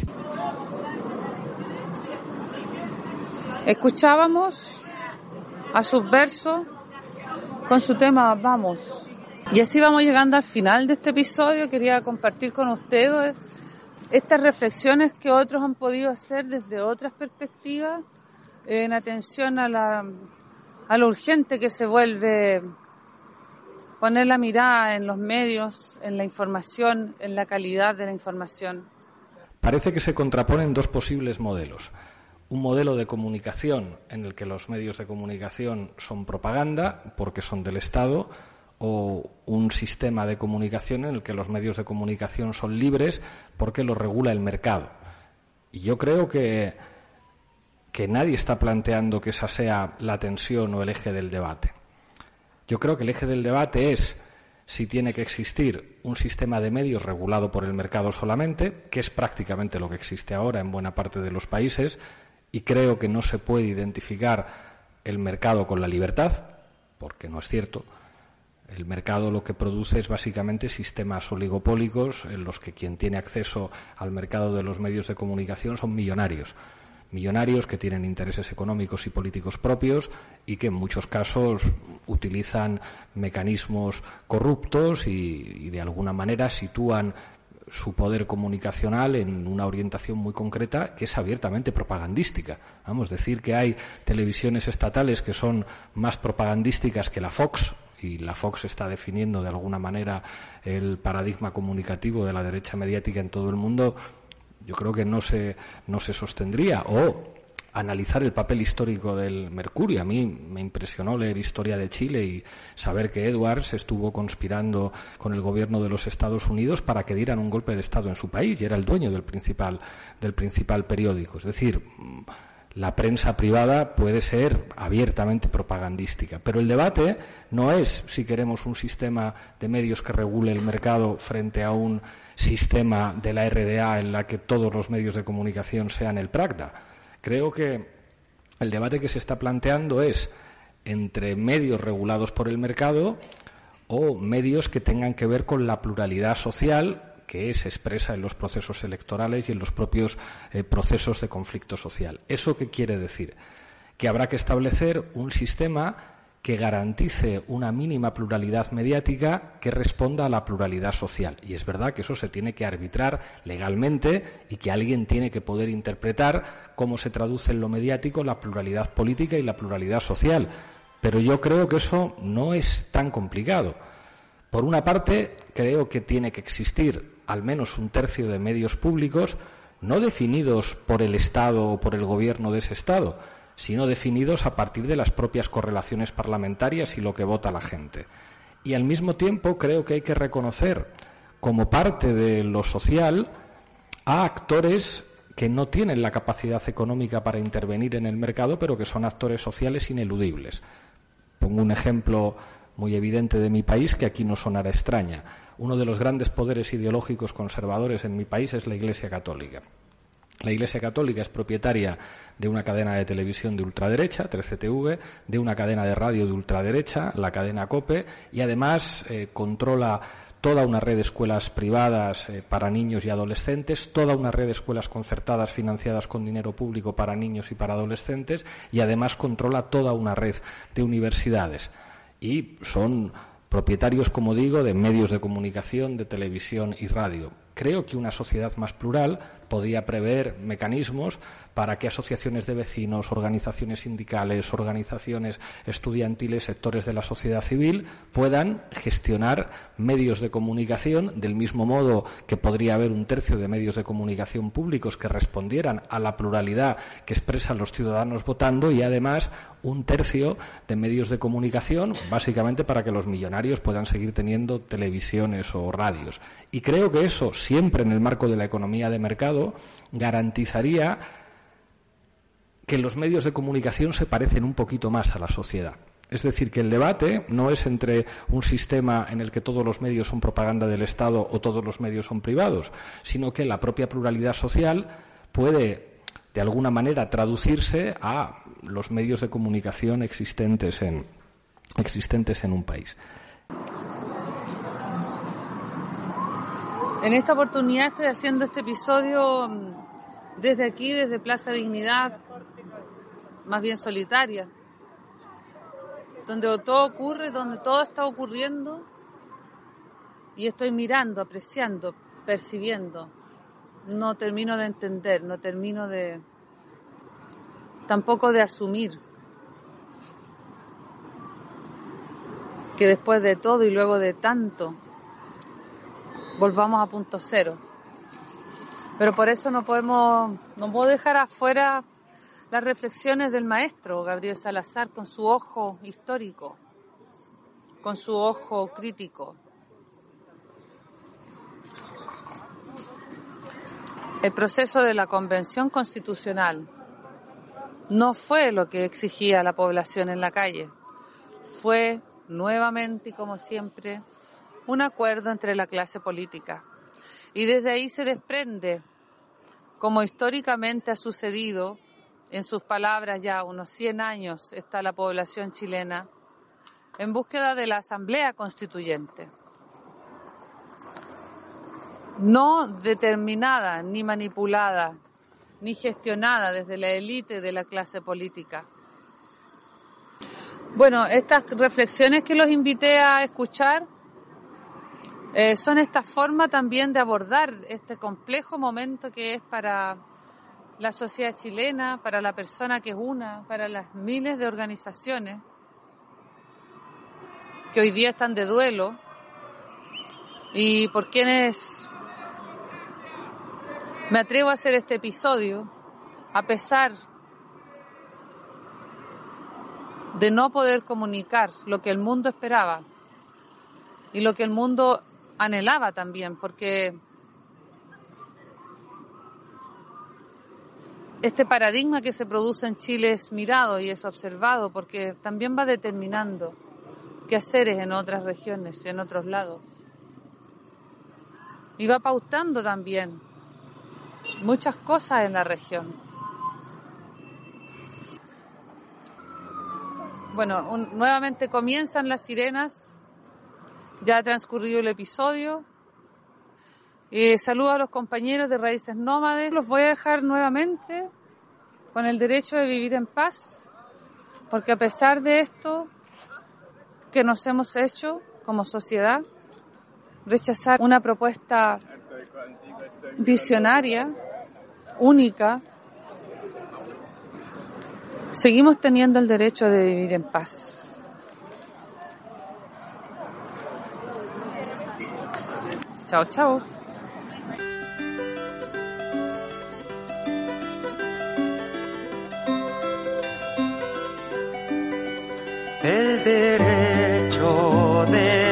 Escuchábamos a sus versos con su tema Vamos. Y así vamos llegando al final de este episodio. Quería compartir con ustedes estas reflexiones que otros han podido hacer desde otras perspectivas en atención a la a lo urgente que se vuelve poner la mirada en los medios, en la información, en la calidad de la información. Parece que se contraponen dos posibles modelos. Un modelo de comunicación en el que los medios de comunicación son propaganda porque son del Estado o un sistema de comunicación en el que los medios de comunicación son libres porque lo regula el mercado. Y yo creo que, que nadie está planteando que esa sea la tensión o el eje del debate. Yo creo que el eje del debate es si tiene que existir un sistema de medios regulado por el mercado solamente, que es prácticamente lo que existe ahora en buena parte de los países, y creo que no se puede identificar el mercado con la libertad, porque no es cierto. El mercado lo que produce es básicamente sistemas oligopólicos en los que quien tiene acceso al mercado de los medios de comunicación son millonarios millonarios que tienen intereses económicos y políticos propios y que en muchos casos utilizan mecanismos corruptos y, de alguna manera sitúan su poder comunicacional en una orientación muy concreta que es abiertamente propagandística. Vamos, a decir que hay televisiones estatales que son más propagandísticas que la Fox, y la Fox está definiendo de alguna manera el paradigma comunicativo de la derecha mediática en todo el mundo, yo creo que no se, no se sostendría. O analizar el papel histórico del Mercurio. A mí me impresionó leer Historia de Chile y saber que Edwards estuvo conspirando con el gobierno de los Estados Unidos para que dieran un golpe de Estado en su país y era el dueño del principal, del principal periódico. Es decir, la prensa privada puede ser abiertamente propagandística, pero el debate no es si queremos un sistema de medios que regule el mercado frente a un sistema de la RDA en la que todos los medios de comunicación sean el PRACDA. Creo que el debate que se está planteando es entre medios regulados por el mercado o medios que tengan que ver con la pluralidad social que se expresa en los procesos electorales y en los propios eh, procesos de conflicto social. ¿Eso qué quiere decir? Que habrá que establecer un sistema que garantice una mínima pluralidad mediática que responda a la pluralidad social. Y es verdad que eso se tiene que arbitrar legalmente y que alguien tiene que poder interpretar cómo se traduce en lo mediático la pluralidad política y la pluralidad social. Pero yo creo que eso no es tan complicado. Por una parte, creo que tiene que existir al menos un tercio de medios públicos no definidos por el Estado o por el gobierno de ese Estado, sino definidos a partir de las propias correlaciones parlamentarias y lo que vota la gente. Y al mismo tiempo creo que hay que reconocer como parte de lo social a actores que no tienen la capacidad económica para intervenir en el mercado, pero que son actores sociales ineludibles. Pongo un ejemplo muy evidente de mi país que aquí no sonará extraña. Uno de los grandes poderes ideológicos conservadores en mi país es la Iglesia Católica. La Iglesia Católica es propietaria de una cadena de televisión de ultraderecha, 13TV, de una cadena de radio de ultraderecha, la cadena COPE, y además eh, controla toda una red de escuelas privadas eh, para niños y adolescentes, toda una red de escuelas concertadas financiadas con dinero público para niños y para adolescentes, y además controla toda una red de universidades. Y son propietarios, como digo, de medios de comunicación, de televisión y radio. Creo que una sociedad más plural podía prever mecanismos para que asociaciones de vecinos, organizaciones sindicales, organizaciones estudiantiles, sectores de la sociedad civil puedan gestionar medios de comunicación del mismo modo que podría haber un tercio de medios de comunicación públicos que respondieran a la pluralidad que expresan los ciudadanos votando y además un tercio de medios de comunicación, básicamente para que los millonarios puedan seguir teniendo televisiones o radios. Y creo que eso, siempre en el marco de la economía de mercado, garantizaría que los medios de comunicación se parecen un poquito más a la sociedad. Es decir, que el debate no es entre un sistema en el que todos los medios son propaganda del Estado o todos los medios son privados, sino que la propia pluralidad social puede, de alguna manera, traducirse a los medios de comunicación existentes en, existentes en un país. En esta oportunidad estoy haciendo este episodio mm, desde aquí, desde Plaza Dignidad, más bien solitaria, donde todo ocurre, donde todo está ocurriendo y estoy mirando, apreciando, percibiendo. No termino de entender, no termino de tampoco de asumir que después de todo y luego de tanto volvamos a punto cero. Pero por eso no podemos, no puedo dejar afuera las reflexiones del maestro Gabriel Salazar con su ojo histórico, con su ojo crítico. El proceso de la Convención Constitucional no fue lo que exigía la población en la calle, fue nuevamente y como siempre un acuerdo entre la clase política. Y desde ahí se desprende, como históricamente ha sucedido, en sus palabras ya unos 100 años está la población chilena en búsqueda de la Asamblea Constituyente. No determinada ni manipulada ni gestionada desde la élite de la clase política. Bueno, estas reflexiones que los invité a escuchar eh, son esta forma también de abordar este complejo momento que es para la sociedad chilena, para la persona que es una, para las miles de organizaciones que hoy día están de duelo. Y por quienes me atrevo a hacer este episodio a pesar de no poder comunicar lo que el mundo esperaba y lo que el mundo anhelaba también, porque este paradigma que se produce en Chile es mirado y es observado porque también va determinando qué haceres en otras regiones, en otros lados. Y va pautando también muchas cosas en la región. Bueno, nuevamente comienzan las sirenas, ya ha transcurrido el episodio. Eh, saludo a los compañeros de Raíces Nómades. Los voy a dejar nuevamente con el derecho de vivir en paz, porque a pesar de esto que nos hemos hecho como sociedad, rechazar una propuesta visionaria, única, seguimos teniendo el derecho de vivir en paz. Chao, chao. Derecho de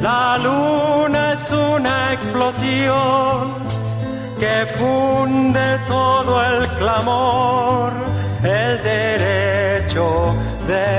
La luna es una explosión que funde todo el clamor, el derecho de